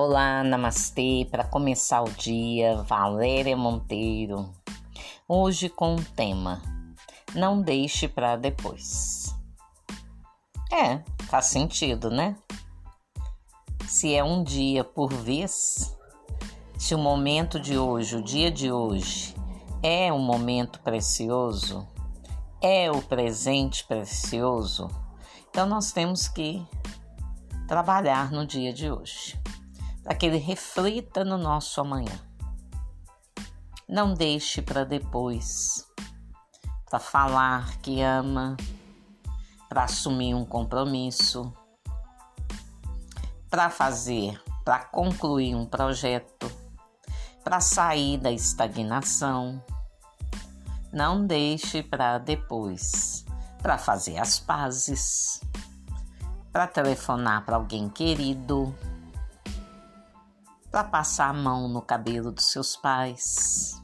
Olá, namastê. Para começar o dia, Valéria Monteiro. Hoje com o tema: Não deixe para depois. É, faz sentido, né? Se é um dia por vez, se o momento de hoje, o dia de hoje, é um momento precioso, é o presente precioso, então nós temos que trabalhar no dia de hoje para que ele reflita no nosso amanhã. Não deixe para depois, para falar que ama, para assumir um compromisso, para fazer, para concluir um projeto, para sair da estagnação. Não deixe para depois, para fazer as pazes, para telefonar para alguém querido para passar a mão no cabelo dos seus pais.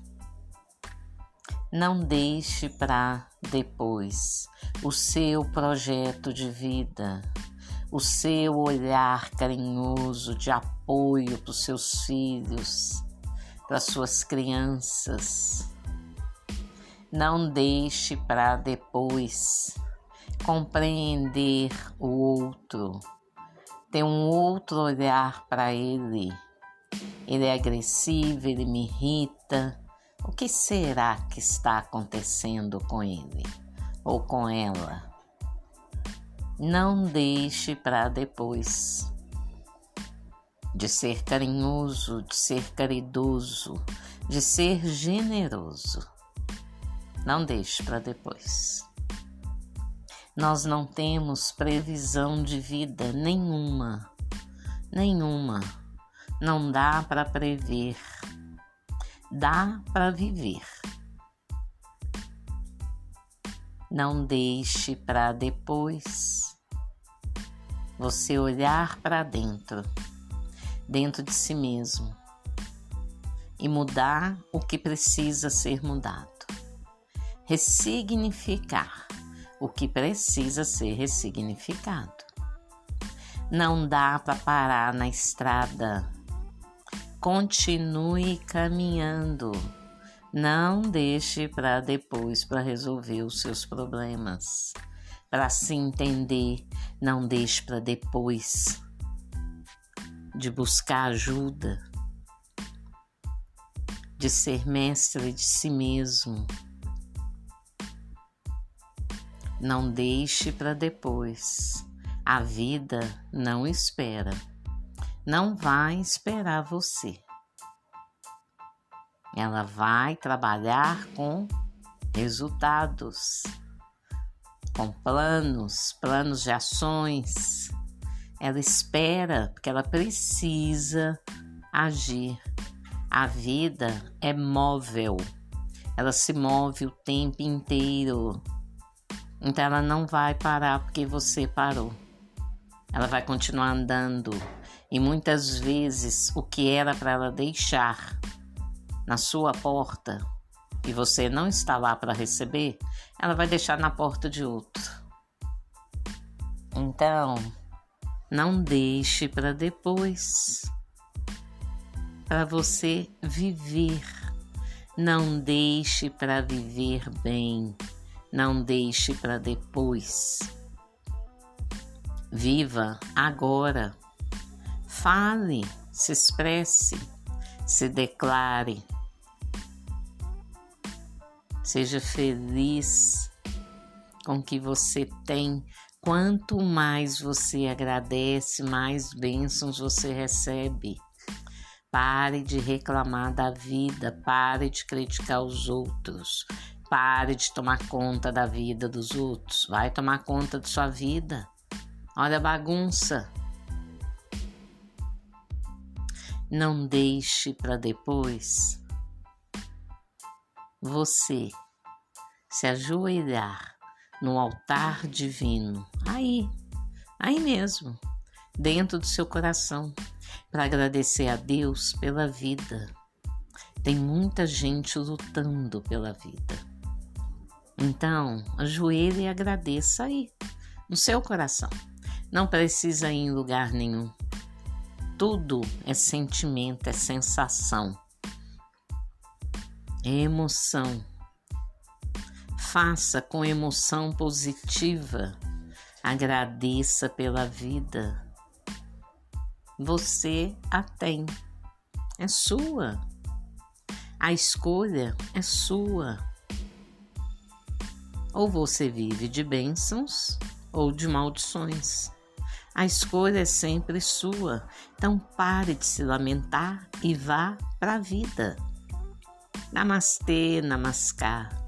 Não deixe para depois o seu projeto de vida, o seu olhar carinhoso de apoio para os seus filhos, para suas crianças. Não deixe para depois compreender o outro, ter um outro olhar para ele ele é agressivo, ele me irrita. O que será que está acontecendo com ele ou com ela? Não deixe para depois de ser carinhoso, de ser caridoso, de ser generoso. Não deixe para depois. Nós não temos previsão de vida nenhuma, nenhuma não dá para prever, dá para viver. Não deixe para depois você olhar para dentro, dentro de si mesmo, e mudar o que precisa ser mudado. Ressignificar o que precisa ser ressignificado. Não dá para parar na estrada Continue caminhando. Não deixe para depois para resolver os seus problemas. Para se entender, não deixe para depois de buscar ajuda, de ser mestre de si mesmo. Não deixe para depois. A vida não espera não vai esperar você. Ela vai trabalhar com resultados, com planos, planos de ações. Ela espera porque ela precisa agir. A vida é móvel, ela se move o tempo inteiro. Então ela não vai parar porque você parou. Ela vai continuar andando e muitas vezes o que era para ela deixar na sua porta e você não está lá para receber, ela vai deixar na porta de outro. Então, não deixe para depois. Para você viver. Não deixe para viver bem. Não deixe para depois. Viva agora. Fale, se expresse, se declare. Seja feliz com o que você tem. Quanto mais você agradece, mais bênçãos você recebe. Pare de reclamar da vida, pare de criticar os outros, pare de tomar conta da vida dos outros. Vai tomar conta de sua vida. Olha a bagunça. Não deixe para depois você se ajoelhar no altar divino, aí, aí mesmo, dentro do seu coração, para agradecer a Deus pela vida. Tem muita gente lutando pela vida. Então, ajoelhe e agradeça aí, no seu coração. Não precisa ir em lugar nenhum Tudo é sentimento, é sensação, é emoção. Faça com emoção positiva. Agradeça pela vida. Você a tem. É sua. A escolha é sua. Ou você vive de bênçãos ou de maldições. A escolha é sempre sua. Então pare de se lamentar e vá para a vida. Namastê, namaskar.